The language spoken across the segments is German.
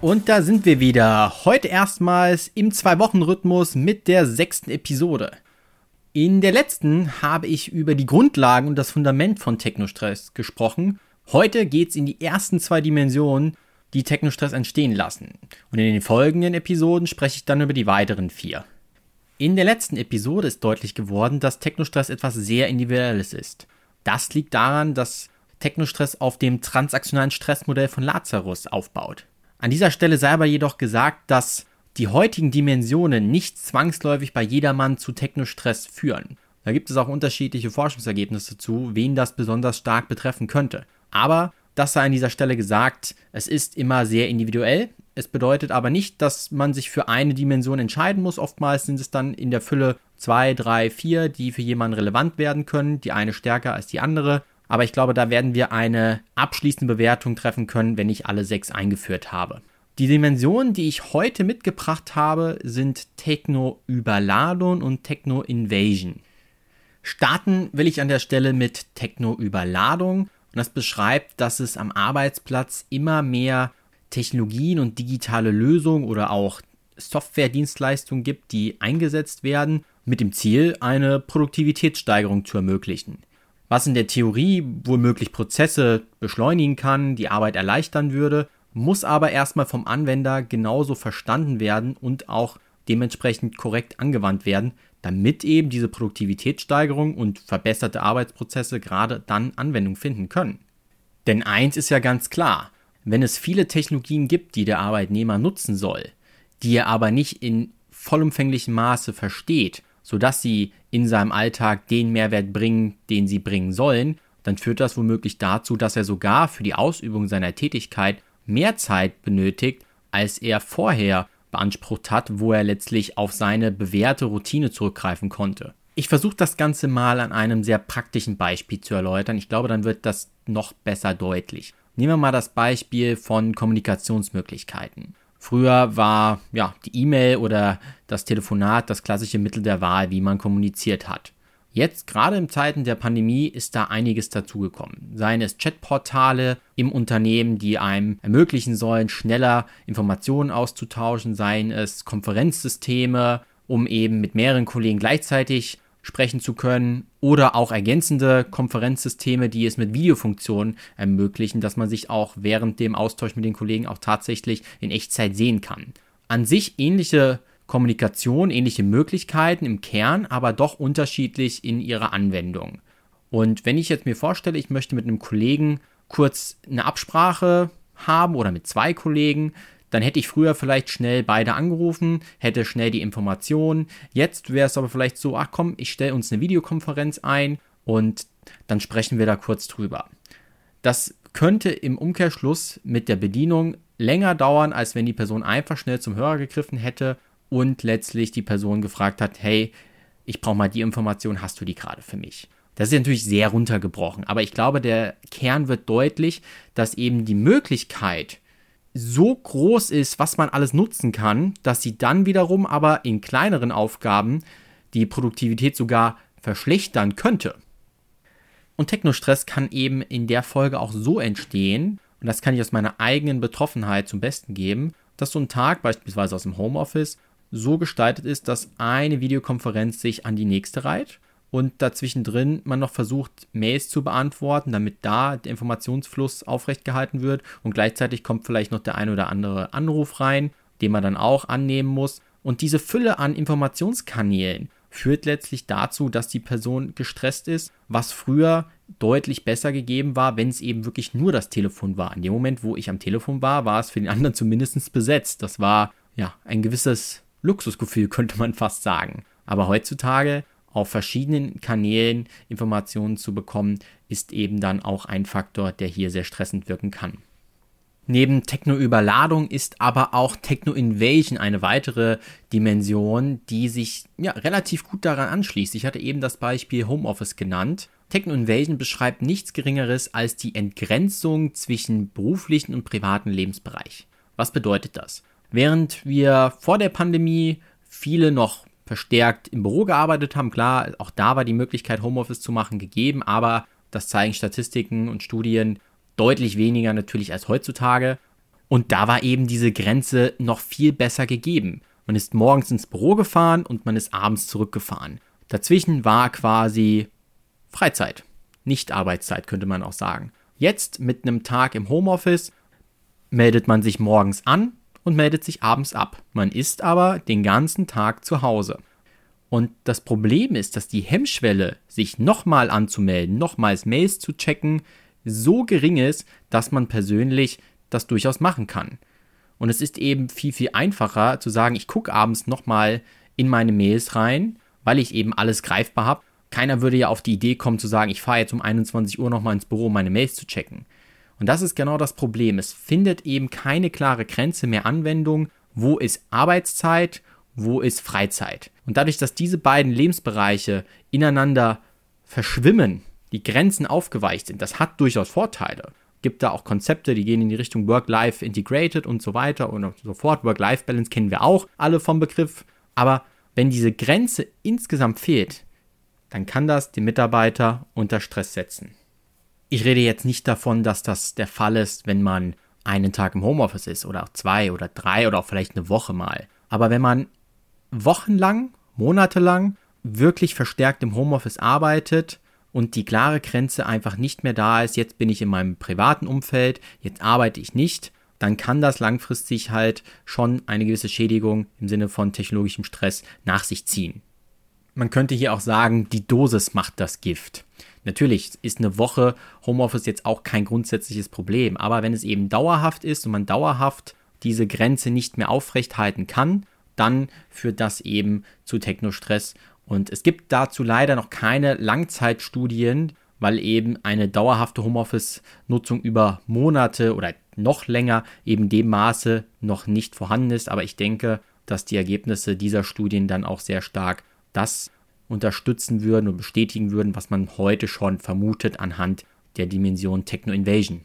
Und da sind wir wieder. Heute erstmals im Zwei-Wochen-Rhythmus mit der sechsten Episode. In der letzten habe ich über die Grundlagen und das Fundament von Technostress gesprochen. Heute geht es in die ersten zwei Dimensionen, die Technostress entstehen lassen. Und in den folgenden Episoden spreche ich dann über die weiteren vier. In der letzten Episode ist deutlich geworden, dass Technostress etwas sehr Individuelles ist. Das liegt daran, dass Technostress auf dem transaktionalen Stressmodell von Lazarus aufbaut. An dieser Stelle sei aber jedoch gesagt, dass die heutigen Dimensionen nicht zwangsläufig bei jedermann zu Technostress führen. Da gibt es auch unterschiedliche Forschungsergebnisse zu, wen das besonders stark betreffen könnte. Aber das sei an dieser Stelle gesagt, es ist immer sehr individuell. Es bedeutet aber nicht, dass man sich für eine Dimension entscheiden muss. Oftmals sind es dann in der Fülle zwei, drei, vier, die für jemanden relevant werden können, die eine stärker als die andere. Aber ich glaube, da werden wir eine abschließende Bewertung treffen können, wenn ich alle sechs eingeführt habe. Die Dimensionen, die ich heute mitgebracht habe, sind Techno-Überladung und Techno-Invasion. Starten will ich an der Stelle mit Techno-Überladung. Und das beschreibt, dass es am Arbeitsplatz immer mehr Technologien und digitale Lösungen oder auch Softwaredienstleistungen gibt, die eingesetzt werden, mit dem Ziel, eine Produktivitätssteigerung zu ermöglichen was in der Theorie womöglich Prozesse beschleunigen kann, die Arbeit erleichtern würde, muss aber erstmal vom Anwender genauso verstanden werden und auch dementsprechend korrekt angewandt werden, damit eben diese Produktivitätssteigerung und verbesserte Arbeitsprozesse gerade dann Anwendung finden können. Denn eins ist ja ganz klar, wenn es viele Technologien gibt, die der Arbeitnehmer nutzen soll, die er aber nicht in vollumfänglichem Maße versteht sodass sie in seinem Alltag den Mehrwert bringen, den sie bringen sollen, dann führt das womöglich dazu, dass er sogar für die Ausübung seiner Tätigkeit mehr Zeit benötigt, als er vorher beansprucht hat, wo er letztlich auf seine bewährte Routine zurückgreifen konnte. Ich versuche das Ganze mal an einem sehr praktischen Beispiel zu erläutern. Ich glaube, dann wird das noch besser deutlich. Nehmen wir mal das Beispiel von Kommunikationsmöglichkeiten. Früher war ja die E-Mail oder das Telefonat das klassische Mittel der Wahl, wie man kommuniziert hat. Jetzt, gerade in Zeiten der Pandemie, ist da einiges dazugekommen. Seien es Chatportale im Unternehmen, die einem ermöglichen sollen, schneller Informationen auszutauschen, seien es Konferenzsysteme, um eben mit mehreren Kollegen gleichzeitig sprechen zu können oder auch ergänzende Konferenzsysteme, die es mit Videofunktionen ermöglichen, dass man sich auch während dem Austausch mit den Kollegen auch tatsächlich in Echtzeit sehen kann. An sich ähnliche Kommunikation, ähnliche Möglichkeiten im Kern, aber doch unterschiedlich in ihrer Anwendung. Und wenn ich jetzt mir vorstelle, ich möchte mit einem Kollegen kurz eine Absprache haben oder mit zwei Kollegen, dann hätte ich früher vielleicht schnell beide angerufen, hätte schnell die Informationen. Jetzt wäre es aber vielleicht so, ach komm, ich stelle uns eine Videokonferenz ein und dann sprechen wir da kurz drüber. Das könnte im Umkehrschluss mit der Bedienung länger dauern, als wenn die Person einfach schnell zum Hörer gegriffen hätte und letztlich die Person gefragt hat, hey, ich brauche mal die Information, hast du die gerade für mich? Das ist natürlich sehr runtergebrochen, aber ich glaube, der Kern wird deutlich, dass eben die Möglichkeit, so groß ist, was man alles nutzen kann, dass sie dann wiederum aber in kleineren Aufgaben die Produktivität sogar verschlechtern könnte. Und Technostress kann eben in der Folge auch so entstehen, und das kann ich aus meiner eigenen Betroffenheit zum Besten geben, dass so ein Tag beispielsweise aus dem Homeoffice so gestaltet ist, dass eine Videokonferenz sich an die nächste reiht und dazwischen drin man noch versucht, Mails zu beantworten, damit da der Informationsfluss aufrecht gehalten wird und gleichzeitig kommt vielleicht noch der ein oder andere Anruf rein, den man dann auch annehmen muss. Und diese Fülle an Informationskanälen führt letztlich dazu, dass die Person gestresst ist, was früher deutlich besser gegeben war, wenn es eben wirklich nur das Telefon war. In dem Moment, wo ich am Telefon war, war es für den anderen zumindest besetzt. Das war ja ein gewisses Luxusgefühl, könnte man fast sagen. Aber heutzutage auf verschiedenen Kanälen Informationen zu bekommen, ist eben dann auch ein Faktor, der hier sehr stressend wirken kann. Neben Techno-Überladung ist aber auch Techno-Invasion eine weitere Dimension, die sich ja, relativ gut daran anschließt. Ich hatte eben das Beispiel Homeoffice genannt. Techno-Invasion beschreibt nichts Geringeres als die Entgrenzung zwischen beruflichen und privaten Lebensbereich. Was bedeutet das? Während wir vor der Pandemie viele noch verstärkt im Büro gearbeitet haben, klar, auch da war die Möglichkeit, Homeoffice zu machen, gegeben, aber das zeigen Statistiken und Studien deutlich weniger natürlich als heutzutage. Und da war eben diese Grenze noch viel besser gegeben. Man ist morgens ins Büro gefahren und man ist abends zurückgefahren. Dazwischen war quasi Freizeit, nicht Arbeitszeit könnte man auch sagen. Jetzt mit einem Tag im Homeoffice meldet man sich morgens an und meldet sich abends ab. Man ist aber den ganzen Tag zu Hause. Und das Problem ist, dass die Hemmschwelle, sich nochmal anzumelden, nochmals Mails zu checken, so gering ist, dass man persönlich das durchaus machen kann. Und es ist eben viel, viel einfacher zu sagen, ich gucke abends nochmal in meine Mails rein, weil ich eben alles greifbar habe. Keiner würde ja auf die Idee kommen zu sagen, ich fahre jetzt um 21 Uhr nochmal ins Büro, um meine Mails zu checken. Und das ist genau das Problem. Es findet eben keine klare Grenze mehr Anwendung, wo ist Arbeitszeit, wo ist Freizeit. Und dadurch, dass diese beiden Lebensbereiche ineinander verschwimmen, die Grenzen aufgeweicht sind, das hat durchaus Vorteile. Gibt da auch Konzepte, die gehen in die Richtung Work-Life Integrated und so weiter und so fort. Work-Life-Balance kennen wir auch alle vom Begriff. Aber wenn diese Grenze insgesamt fehlt, dann kann das den Mitarbeiter unter Stress setzen. Ich rede jetzt nicht davon, dass das der Fall ist, wenn man einen Tag im Homeoffice ist oder auch zwei oder drei oder auch vielleicht eine Woche mal. Aber wenn man wochenlang, monatelang wirklich verstärkt im Homeoffice arbeitet und die klare Grenze einfach nicht mehr da ist, jetzt bin ich in meinem privaten Umfeld, jetzt arbeite ich nicht, dann kann das langfristig halt schon eine gewisse Schädigung im Sinne von technologischem Stress nach sich ziehen. Man könnte hier auch sagen, die Dosis macht das Gift. Natürlich ist eine Woche Homeoffice jetzt auch kein grundsätzliches Problem, aber wenn es eben dauerhaft ist und man dauerhaft diese Grenze nicht mehr aufrechthalten kann, dann führt das eben zu Technostress und es gibt dazu leider noch keine Langzeitstudien, weil eben eine dauerhafte Homeoffice-Nutzung über Monate oder noch länger eben dem Maße noch nicht vorhanden ist. Aber ich denke, dass die Ergebnisse dieser Studien dann auch sehr stark das unterstützen würden und bestätigen würden, was man heute schon vermutet anhand der Dimension Techno-Invasion.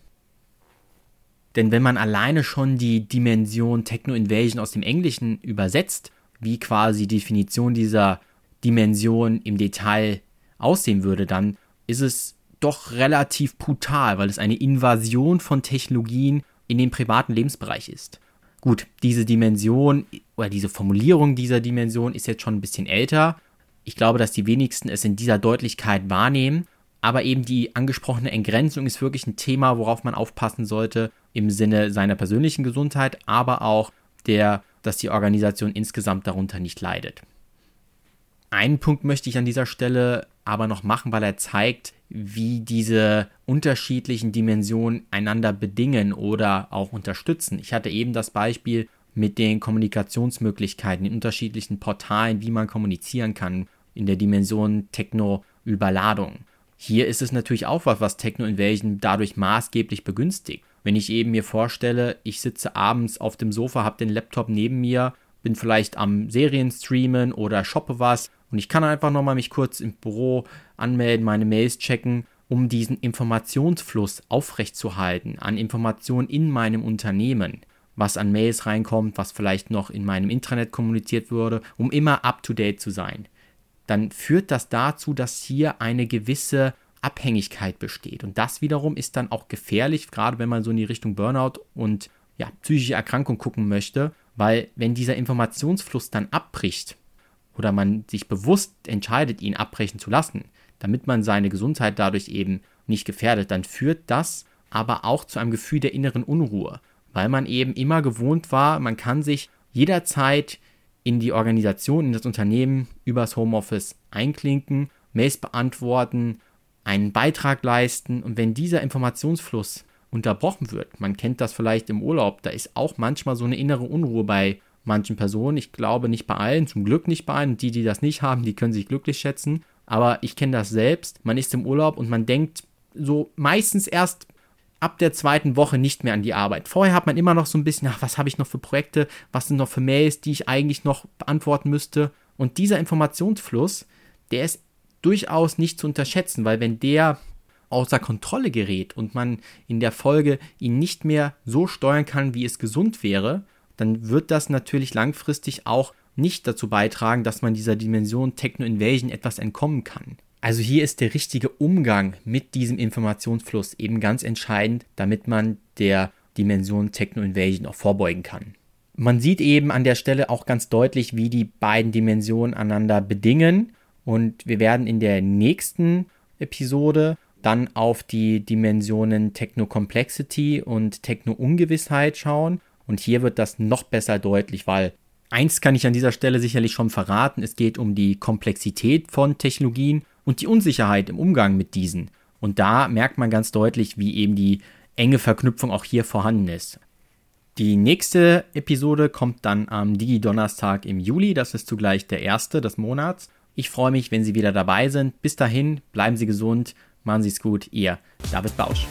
Denn wenn man alleine schon die Dimension Techno-Invasion aus dem Englischen übersetzt, wie quasi die Definition dieser Dimension im Detail aussehen würde, dann ist es doch relativ brutal, weil es eine Invasion von Technologien in den privaten Lebensbereich ist. Gut, diese Dimension oder diese Formulierung dieser Dimension ist jetzt schon ein bisschen älter. Ich glaube, dass die wenigsten es in dieser Deutlichkeit wahrnehmen. Aber eben die angesprochene Entgrenzung ist wirklich ein Thema, worauf man aufpassen sollte im Sinne seiner persönlichen Gesundheit, aber auch der, dass die Organisation insgesamt darunter nicht leidet. Einen Punkt möchte ich an dieser Stelle aber noch machen, weil er zeigt, wie diese unterschiedlichen Dimensionen einander bedingen oder auch unterstützen. Ich hatte eben das Beispiel mit den Kommunikationsmöglichkeiten, den unterschiedlichen Portalen, wie man kommunizieren kann in der Dimension Techno-Überladung. Hier ist es natürlich auch was, was Techno-Invasion dadurch maßgeblich begünstigt. Wenn ich eben mir vorstelle, ich sitze abends auf dem Sofa, habe den Laptop neben mir, bin vielleicht am Serien streamen oder shoppe was und ich kann einfach nochmal mich kurz im Büro anmelden, meine Mails checken, um diesen Informationsfluss aufrechtzuerhalten an Informationen in meinem Unternehmen, was an Mails reinkommt, was vielleicht noch in meinem Intranet kommuniziert wurde, um immer up-to-date zu sein. Dann führt das dazu, dass hier eine gewisse Abhängigkeit besteht. Und das wiederum ist dann auch gefährlich, gerade wenn man so in die Richtung Burnout und ja, psychische Erkrankung gucken möchte, weil wenn dieser Informationsfluss dann abbricht, oder man sich bewusst entscheidet, ihn abbrechen zu lassen, damit man seine Gesundheit dadurch eben nicht gefährdet, dann führt das aber auch zu einem Gefühl der inneren Unruhe, weil man eben immer gewohnt war, man kann sich jederzeit in die Organisation, in das Unternehmen übers Homeoffice einklinken, Mails beantworten, einen Beitrag leisten und wenn dieser Informationsfluss unterbrochen wird, man kennt das vielleicht im Urlaub, da ist auch manchmal so eine innere Unruhe bei manchen Personen. Ich glaube nicht bei allen, zum Glück nicht bei allen. Die, die das nicht haben, die können sich glücklich schätzen. Aber ich kenne das selbst. Man ist im Urlaub und man denkt so meistens erst ab der zweiten Woche nicht mehr an die Arbeit. Vorher hat man immer noch so ein bisschen, ach, was habe ich noch für Projekte, was sind noch für Mails, die ich eigentlich noch beantworten müsste. Und dieser Informationsfluss, der ist durchaus nicht zu unterschätzen, weil wenn der außer Kontrolle gerät und man in der Folge ihn nicht mehr so steuern kann, wie es gesund wäre, dann wird das natürlich langfristig auch nicht dazu beitragen, dass man dieser Dimension Techno Invasion etwas entkommen kann. Also hier ist der richtige Umgang mit diesem Informationsfluss eben ganz entscheidend, damit man der Dimension Techno Invasion auch vorbeugen kann. Man sieht eben an der Stelle auch ganz deutlich, wie die beiden Dimensionen einander bedingen. Und wir werden in der nächsten Episode dann auf die Dimensionen Techno Complexity und Techno Ungewissheit schauen. Und hier wird das noch besser deutlich, weil eins kann ich an dieser Stelle sicherlich schon verraten, es geht um die Komplexität von Technologien und die Unsicherheit im Umgang mit diesen. Und da merkt man ganz deutlich, wie eben die enge Verknüpfung auch hier vorhanden ist. Die nächste Episode kommt dann am Digi-Donnerstag im Juli. Das ist zugleich der erste des Monats. Ich freue mich, wenn Sie wieder dabei sind. Bis dahin, bleiben Sie gesund, machen Sie es gut. Ihr David Bausch.